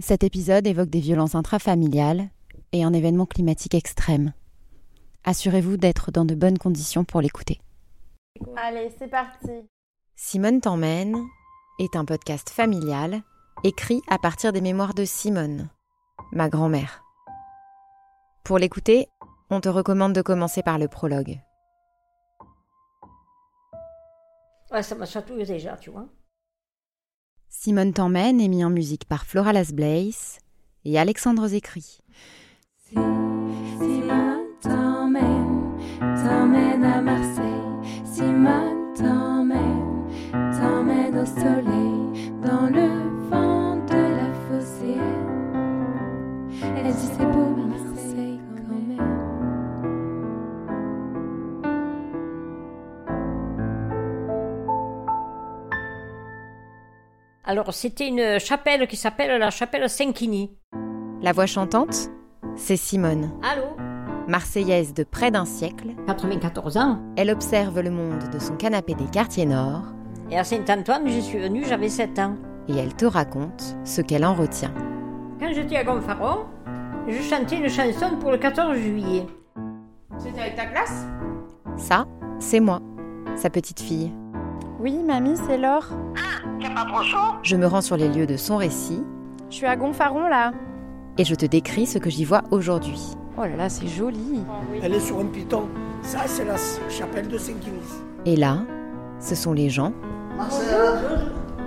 Cet épisode évoque des violences intrafamiliales et un événement climatique extrême. Assurez-vous d'être dans de bonnes conditions pour l'écouter. Allez, c'est parti. Simone t'emmène est un podcast familial écrit à partir des mémoires de Simone, ma grand-mère. Pour l'écouter, on te recommande de commencer par le prologue. Ouais, ça m'a chatouillé déjà, tu vois. Simone t'emmène est mis en musique par Flora Las Blaze et Alexandre Zécry. Alors, c'était une chapelle qui s'appelle la chapelle Saint-Quini. La voix chantante, c'est Simone. Allô Marseillaise de près d'un siècle, 94 ans. elle observe le monde de son canapé des quartiers nord Et à Saint-Antoine, j'y suis venue, j'avais 7 ans. et elle te raconte ce qu'elle en retient. Quand j'étais à Gonfaron, je chantais une chanson pour le 14 juillet. C'était avec ta classe? Ça, c'est moi, sa petite fille. Oui, mamie, c'est Laure. Je me rends sur les lieux de son récit Je suis à Gonfaron là. et je te décris ce que j'y vois aujourd'hui. Oh là là, c'est joli. Elle est sur un piton. Ça, c'est la chapelle de Saint-Quinis. Et là, ce sont les gens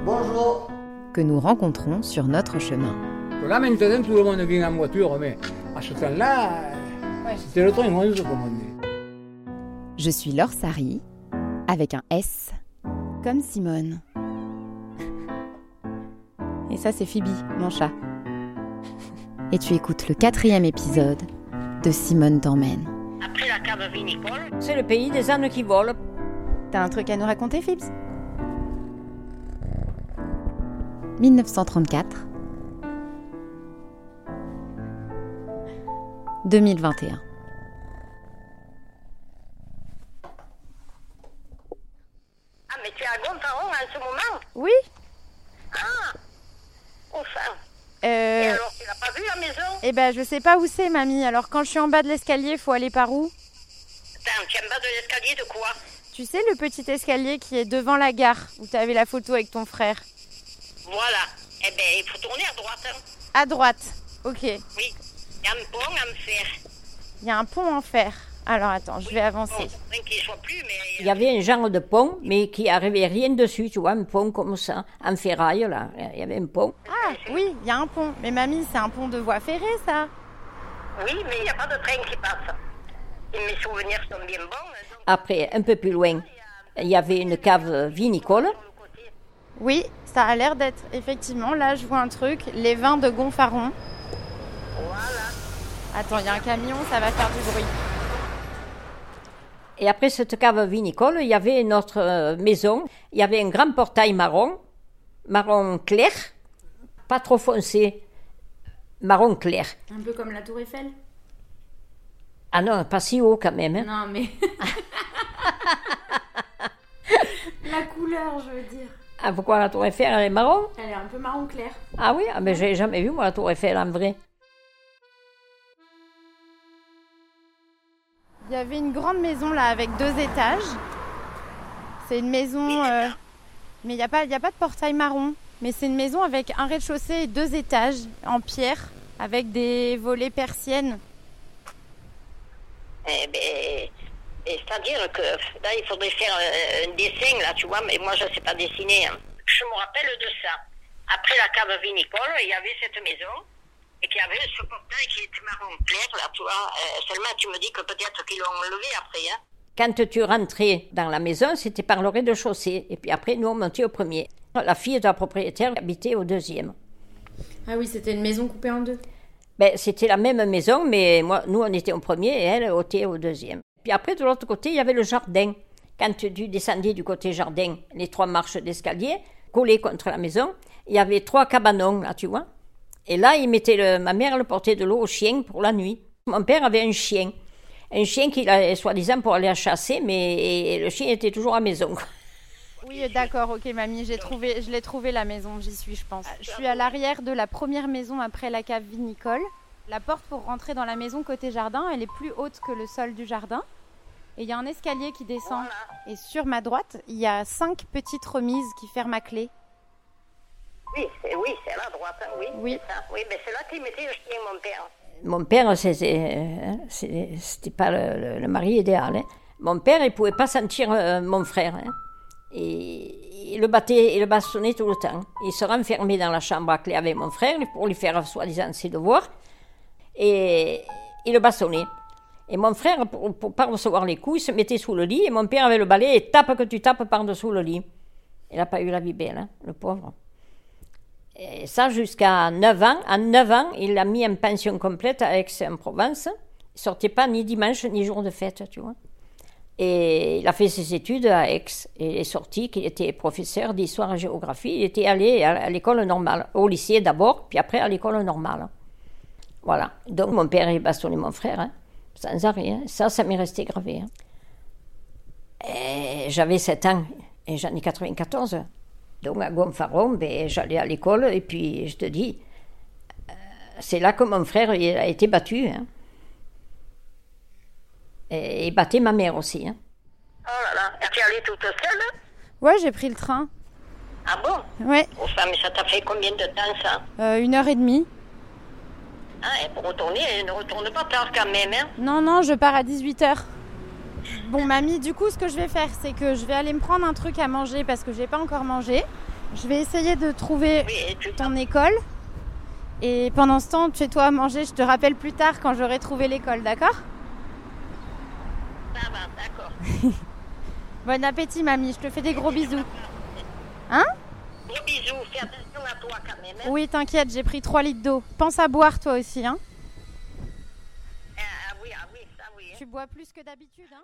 Bonjour. que nous rencontrons sur notre chemin. Là maintenant tout le monde vient en voiture, mais à ce temps-là, c'était le train 11 comme on dit. Je suis Laure Sari, avec un S, comme Simone. Et ça, c'est Phoebe, mon chat. Et tu écoutes le quatrième épisode de Simone t'emmène. Après la cave vinicole, c'est le pays des ânes qui volent. T'as un truc à nous raconter, Phoebs 1934 2021 Ah, mais tu es à Gonfaron en ce moment? Oui Ah Enfin. Et euh, alors, tu n'as pas vu la maison? Eh ben, je sais pas où c'est, mamie. Alors, quand je suis en bas de l'escalier, faut aller par où? Attends, tu es en bas de l'escalier de quoi? Tu sais, le petit escalier qui est devant la gare, où tu avais la photo avec ton frère. Voilà. Eh bien, il faut tourner à droite. hein. À droite. Ok. Oui. Il y a un pont en fer. Il y a un pont en fer. Alors, attends, je vais avancer. Il y avait un genre de pont, mais qui n'arrivait rien dessus, tu vois, un pont comme ça, en ferraille, là. Il y avait un pont. Ah, oui, il y a un pont. Mais mamie, c'est un pont de voie ferrée, ça. Oui, mais il n'y a pas de train qui passe. Et mes souvenirs sont bien bons. donc, Après, un peu plus loin, il y avait une cave vinicole. Oui, ça a l'air d'être effectivement. Là, je vois un truc. Les vins de Gonfaron. Voilà. Attends, il y a un camion, ça va faire du bruit. Et après cette cave vinicole, il y avait notre euh, maison. Il y avait un grand portail marron, marron clair, pas trop foncé, marron clair. Un peu comme la Tour Eiffel? Ah non, pas si haut quand même. hein. Non, mais. la couleur, je veux dire. Ah, pourquoi la tour Eiffel, elle est marron? Elle est un peu marron clair. Ah oui, ah, mais j'ai jamais vu moi la tour Eiffel en vrai. Il y avait une grande maison là avec deux étages. C'est une maison, euh, mais il n'y a, pas- il y a pas de portail marron. Mais c'est une maison avec un rez-de-chaussée et deux étages en pierre avec des volets persiennes. Eh ben, et c'est-à-dire que là, il faudrait faire euh, un dessin, là, tu vois, mais moi, je ne sais pas dessiner. hein. Je me rappelle de ça. Après la cave vinicole, il y avait cette maison, et qu'il y avait ce portail qui était marron clair, là, tu vois. Euh, seulement, tu me dis que peut-être qu'ils l'ont enlevé après, hein. Quand tu rentrais dans la maison, c'était par le rez-de-chaussée. Et puis après, nous, on montait au premier. La fille de la propriétaire habitait au deuxième. Ah oui, c'était une maison coupée en deux. Ben, c'était la même maison, mais moi, nous, on était au premier et elle était au deuxième. Puis après, de l'autre côté, il y avait le jardin. Quand tu descendais du côté jardin, les trois marches d'escalier, collées contre la maison, il y avait trois cabanons, là, tu vois. Et là, il mettait le, ma mère, elle portait de l'eau au chien pour la nuit. Mon père avait un chien. Un chien qu'il a, soi-disant, pour aller à chasser, mais et le chien était toujours à la maison. Oui, d'accord, ok, mamie, j'ai trouvé, je l'ai trouvé la maison, j'y suis, je pense. Je suis à l'arrière de la première maison après la cave vinicole. La porte pour rentrer dans la maison côté jardin, elle est plus haute que le sol du jardin. Et il y a un escalier qui descend. Et sur ma droite, il y a cinq petites remises qui ferment à clé. Oui, c'est oui, c'est à la droite, hein, oui. Oui. c'est ça. Oui, mais c'est là qu'il mettait le chien, mon père. Mon père, c'était c'est- c'était pas le, le- le mari idéal. hein. Mon père, il pouvait pas sentir euh, mon frère. hein. Et il le battait, il le bastonnait tout le temps. Il se renfermait dans la chambre à clé avec mon frère pour lui faire soi-disant ses devoirs. Et il le bastonnait. Et mon frère, pour, pour pas recevoir les coups, il se mettait sous le lit et mon père avait le balai et tape que tu tapes par-dessous le lit. Il n'a pas eu la vie belle, hein, le pauvre. Ça jusqu'à 9 ans. À 9 ans, il a mis en pension complète à Aix-en-Provence. Il sortait pas ni dimanche ni jour de fête, tu vois. Et il a fait ses études à Aix. Et il est sorti qu'il était professeur d'histoire et géographie. Il était allé à l'école normale, au lycée d'abord, puis après à l'école normale. Voilà. Donc mon père, il bastonnait mon frère, hein, sans arrêt. hein. Ça, ça m'est resté gravé. hein. J'avais 7 ans et j'en ai 94. Donc à Gonfaron, ben, j'allais à l'école et puis je te dis, euh, c'est là que mon frère il a été battu. hein. Et battait ma mère aussi. hein. Oh là là, tu es allée toute seule? Ouais, j'ai pris le train. Ah bon? Ouais, Oh, ça, mais ça t'a fait combien de temps, ça? Euh, une heure et demie. ah, et Pour retourner, elle ne retourne pas tard quand même, hein? Non, non, je pars à 18h. Bon, mamie, du coup, ce que je vais faire, c'est que je vais aller me prendre un truc à manger parce que j'ai pas encore mangé. Je vais essayer de trouver ton école. Et pendant ce temps, fais-toi à manger. Je te rappelle plus tard quand j'aurai trouvé l'école, d'accord? Ça va, d'accord. Bon appétit, mamie. Je te fais des gros bisous. Gros bisous, fais attention à toi quand même, hein Oui, t'inquiète, j'ai pris 3 litres d'eau. Pense à boire, toi aussi, hein Ah, ah oui, ah oui, ça oui. hein. Tu bois plus que d'habitude, hein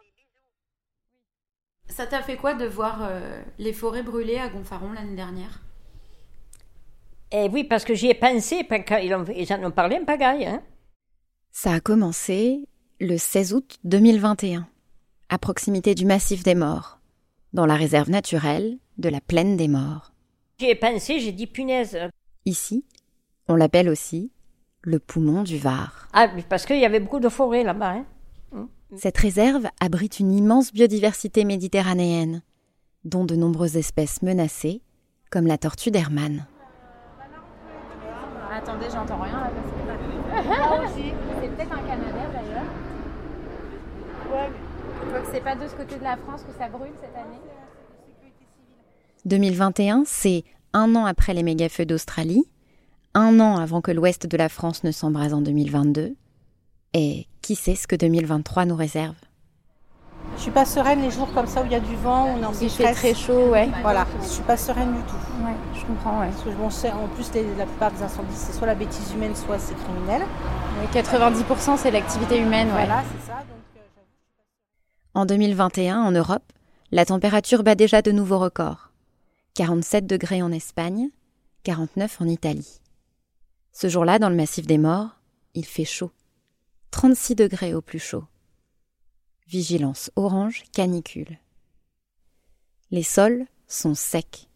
Ça t'a fait quoi de voir euh, les forêts brûlées à Gonfaron l'année dernière? Et oui, parce que j'y ai pensé quand ils, ont- ils en ont parlé en pagaille. Hein. Ça a commencé le 16 août 2021, à proximité du massif des morts, dans la réserve naturelle de la plaine des morts. J'y ai pensé, j'ai dit punaise. Ici, on l'appelle aussi le poumon du Var. Ah, parce qu'il y avait beaucoup de forêts là-bas. Hein. Cette réserve abrite une immense biodiversité méditerranéenne, dont de nombreuses espèces menacées, comme la tortue d'Hermann. Attendez, j'entends rien là parce que. Là aussi. C'est peut-être un Canadair d'ailleurs. Ouais. C'est pas de ce côté de la France que ça brûle cette année? 2021, c'est un an après les méga-feux d'Australie, un an avant que l'ouest de la France ne s'embrase en 2022, et qui sait ce que 2023 nous réserve? Je suis pas sereine les jours comme ça où il y a du vent, où on est en Il fait très chaud, ouais. Voilà, je suis pas sereine du tout. Ouais, je comprends, ouais. Parce que bon, en plus, les- la plupart des incendies, c'est soit la bêtise humaine, soit c'est criminel. Oui, 90% c'est l'activité humaine, ouais. Voilà, c'est ça. Donc, euh. En 2021, en Europe, la température bat déjà de nouveaux records. 47 degrés en Espagne, 49 en Italie. Ce jour-là, dans le massif des morts, il fait chaud. 36 degrés au plus chaud. Vigilance orange canicule. Les sols sont secs.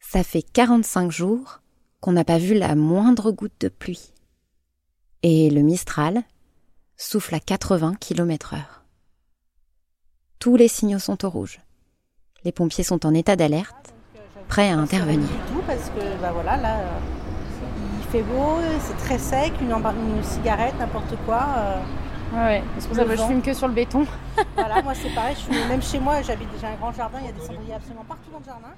Ça fait 45 jours qu'on n'a pas vu la moindre goutte de pluie. Et le Mistral souffle à 80 km heure. Tous les signaux sont au rouge. Les pompiers sont en état d'alerte, prêts à intervenir. Fait beau, c'est très sec, une, cigarette, n'importe quoi. euh, Ouais, ouais. C'est pour ça que je fume que sur le béton. voilà, moi c'est pareil, je fume- même chez moi, j'habite déjà un grand jardin, il y a des cendriers absolument partout dans le jardin,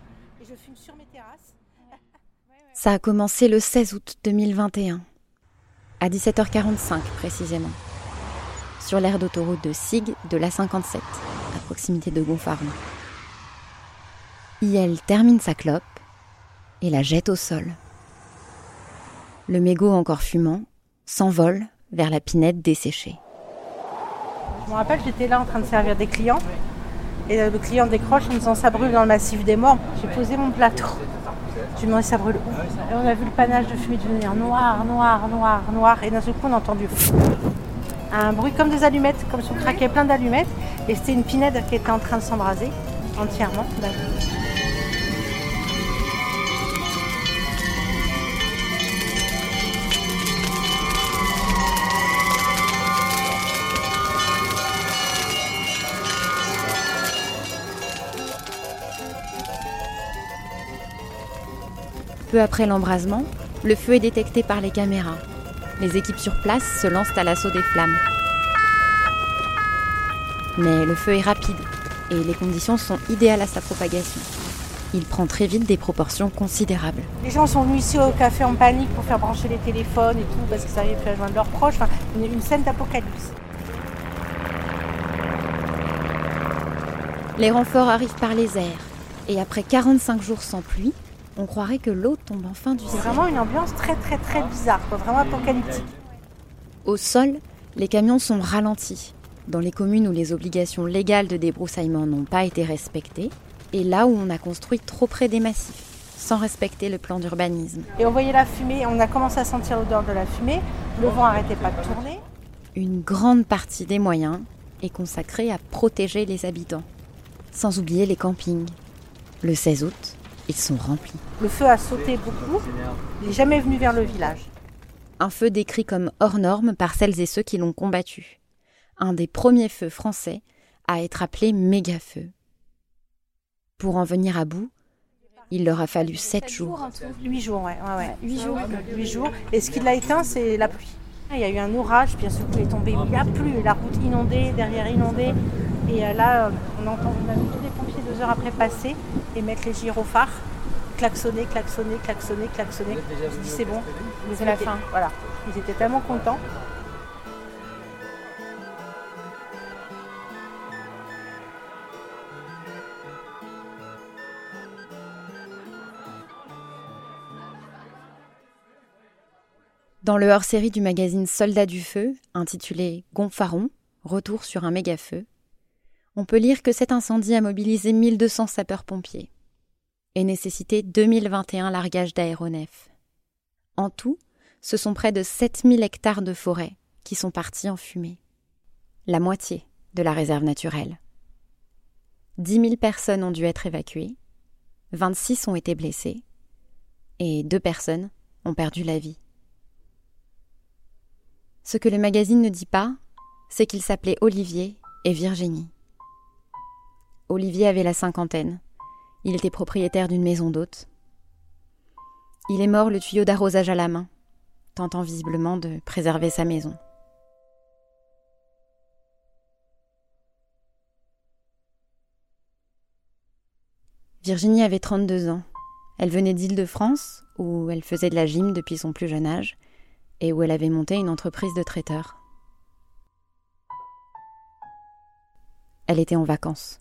et je fume sur mes terrasses. Ça a commencé le 16 août 2021, à 17h45 précisément, sur l'aire d'autoroute de Sig de l'A57, à proximité de Gonfaron. Iel termine sa clope et la jette au sol. Le mégot encore fumant s'envole vers la pinette desséchée. Je me rappelle, j'étais là en train de servir des clients. Et le client décroche en me disant ça brûle dans le massif des morts. J'ai posé mon plateau. Je lui ai demandé ça brûle où? Et on a vu le panache de fumée devenir noir, noir, noir, noir. Et d'un seul coup, on a entendu un bruit comme des allumettes, comme si on craquait plein d'allumettes. Et c'était une pinède qui était en train de s'embraser entièrement. Peu après l'embrasement, le feu est détecté par les caméras. Les équipes sur place se lancent à l'assaut des flammes. Mais le feu est rapide et les conditions sont idéales à sa propagation. Il prend très vite des proportions considérables. Les gens sont venus ici au café en panique pour faire brancher les téléphones et tout parce qu'ils savaient faire joindre leurs proches. Enfin, une scène d'apocalypse. Les renforts arrivent par les airs et après 45 jours sans pluie, on croirait que l'eau tombe enfin du C'est ciel. vraiment une ambiance très très très bizarre, quoi, vraiment apocalyptique. Au sol, les camions sont ralentis. Dans les communes où les obligations légales de débroussaillement n'ont pas été respectées, et là où on a construit trop près des massifs, sans respecter le plan d'urbanisme. Et on voyait la fumée, on a commencé à sentir l'odeur de la fumée, le vent n'arrêtait pas de tourner. Une grande partie des moyens est consacrée à protéger les habitants, sans oublier les campings. Le 16 août, ils sont remplis. Le feu a sauté beaucoup, il n'est jamais venu vers le village. Un feu décrit comme hors norme par celles et ceux qui l'ont combattu. Un des premiers feux français à être appelé méga-feu. Pour en venir à bout, il leur a fallu sept jours. Huit jours, ouais. ouais, jours. Huit jours. Et ce qui l'a éteint, c'est la pluie. Il y a eu un orage, puis un coup est tombé. Il n'y a plus, la route inondée, derrière inondée. Et euh, là, euh, on entend, on a vu tous les pompiers deux heures après passer et mettre les gyrophares, klaxonner, klaxonner, klaxonner, klaxonner. Je dis c'est bon, C'est la fin. Voilà, ils étaient tellement contents. Dans le hors-série du magazine Soldats du Feu, intitulé Gonfaron, Retour sur un méga-feu, on peut lire que cet incendie a mobilisé 1200 sapeurs-pompiers et nécessité 2021 largages d'aéronefs. En tout, ce sont près de 7000 hectares de forêt qui sont partis en fumée. La moitié de la réserve naturelle. 10 000 personnes ont dû être évacuées, 26 ont été blessées et deux personnes ont perdu la vie. Ce que le magazine ne dit pas, c'est qu'ils s'appelaient Olivier et Virginie. Olivier avait la cinquantaine. Il était propriétaire d'une maison d'hôtes. Il est mort le tuyau d'arrosage à la main, tentant visiblement de préserver sa maison. Virginie avait 32 ans. Elle venait d'Île-de-France, où elle faisait de la gym depuis son plus jeune âge, et où elle avait monté une entreprise de traiteur. Elle était en vacances.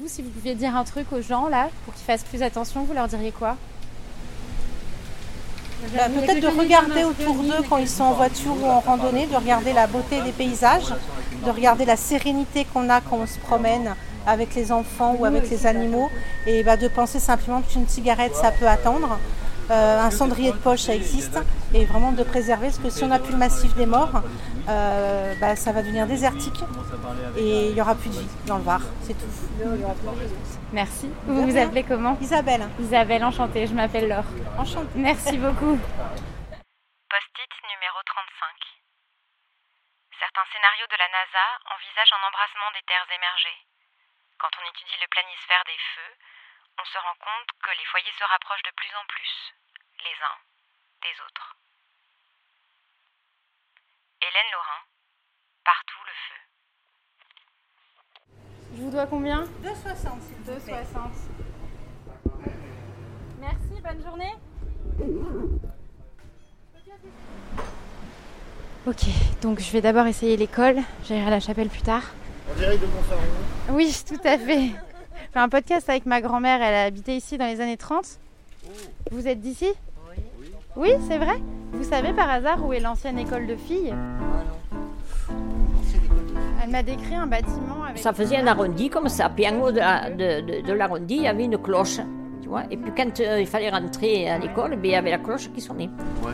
Vous, si vous pouviez dire un truc aux gens là, pour qu'ils fassent plus attention, vous leur diriez quoi? Bah, Peut-être de regarder autour d'eux quand ils sont en voiture ou en randonnée, de regarder la beauté des paysages, de regarder la sérénité qu'on a quand on se promène avec les enfants ou avec les animaux, et bah, de penser simplement qu'une cigarette, ça peut attendre. Euh, un cendrier de poche, ça existe, et vraiment de préserver, parce que si on n'a plus le massif des morts, euh, bah, ça va devenir désertique, et il n'y aura plus de vie dans le Var, c'est tout. Merci. Vous vous appelez comment Isabelle. Isabelle, enchantée, je m'appelle Laure. Enchantée. Merci beaucoup. Post-it numéro 35. Certains scénarios de la NASA envisagent un embrassement des terres émergées. Quand on étudie le planisphère des feux, on se rend compte que les foyers se rapprochent de plus en plus, les uns des autres. Hélène Laurin, partout le feu. Je vous dois combien? 2,60 s'il te plaît. 2,60. Merci, bonne journée. Ok, donc je vais d'abord essayer l'école. J'irai à la chapelle plus tard. En direct de Montferrand. Oui, tout à fait. Je fais un podcast avec ma grand-mère. Elle a habité ici dans les années 30. Vous êtes d'ici? Oui, c'est vrai? Vous savez par hasard où est l'ancienne école de filles? Elle m'a décrit un bâtiment avec... Ça faisait un arrondi comme ça. Puis en haut de, la- de, de- de l'arrondi, il y avait une cloche. Tu vois et puis quand euh, il fallait rentrer à l'école, ben, il y avait la cloche qui sonnait. Ouais.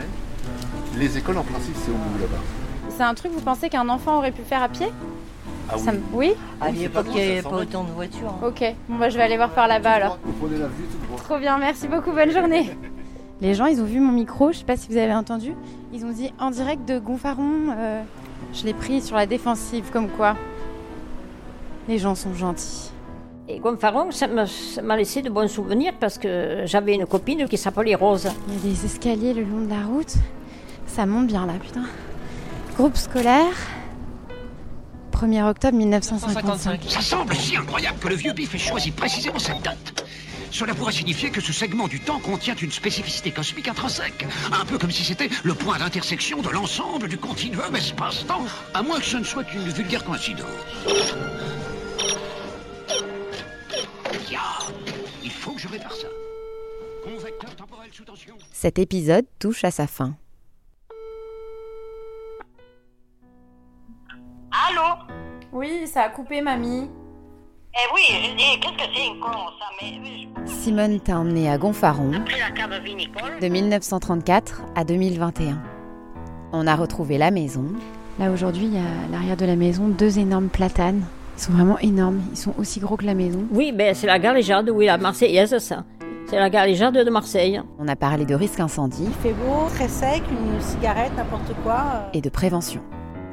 Les écoles, en principe, c'est au bout là-bas. C'est un truc, vous pensez qu'un enfant aurait pu faire à pied? Ah oui. Ça me- Oui À l'époque, il n'y avait pas autant de voitures. Ok, bon bah je vais aller voir par là-bas alors. Vous prenez la vue tout droit. Trop bien, merci beaucoup, bonne journée. Les gens, ils ont vu mon micro, je sais pas si vous avez entendu. Ils ont dit en direct de Gonfaron, euh, je l'ai pris sur la défensive, comme quoi. Les gens sont gentils. Et Gonfaron, ça m'a ça m'a laissé de bons souvenirs parce que j'avais une copine qui s'appelait Rose. Il y a des escaliers le long de la route. Ça monte bien là, putain. Groupe scolaire. 1er octobre 1955. Ça semble si incroyable que le vieux Biff ait choisi précisément cette date. Cela pourrait signifier que ce segment du temps contient une spécificité cosmique intrinsèque. Un peu comme si c'était le point d'intersection de l'ensemble du continuum espace-temps, à moins que ce ne soit une vulgaire coïncidence. Il faut que je répare ça. Convecteur temporel sous tension. Cet épisode touche à sa fin. Allô Oui, ça a coupé, mamie. Eh oui, je dis, qu'est-ce que c'est une con, ça Mais Simone t'a emmené à Gonfaron après la cave vinicole, de 1934 à 2021. On a retrouvé la maison, Là, aujourd'hui, il y a à l'arrière de la maison deux énormes platanes. Ils sont vraiment énormes. Ils sont aussi gros que la maison. Oui, ben c'est la galéjade, oui, la Marseillaise, ça. C'est la galéjade de Marseille. on a parlé de risque incendie Il fait beau, très sec, une cigarette, n'importe quoi. et de prévention.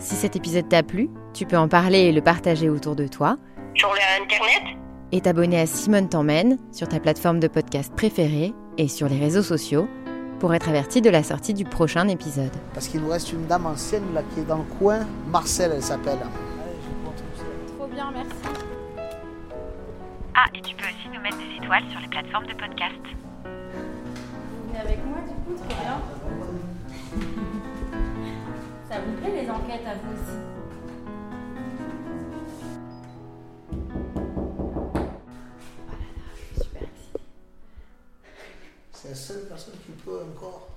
Si cet épisode t'a plu, tu peux en parler et le partager autour de toi sur l'internet, et t'abonner à Simone t'emmène sur ta plateforme de podcast préférée et sur les réseaux sociaux pour être averti de la sortie du prochain épisode. Parce qu'il nous reste une dame ancienne là qui est dans le coin. Marcel, elle s'appelle. Trop bien, merci. Ah, et tu peux aussi nous mettre des étoiles sur les plateformes de podcast. Vous venez avec moi, du coup, trop bien. Ça vous plaît, les enquêtes, à vous aussi? C'est la seule personne qui peut encore.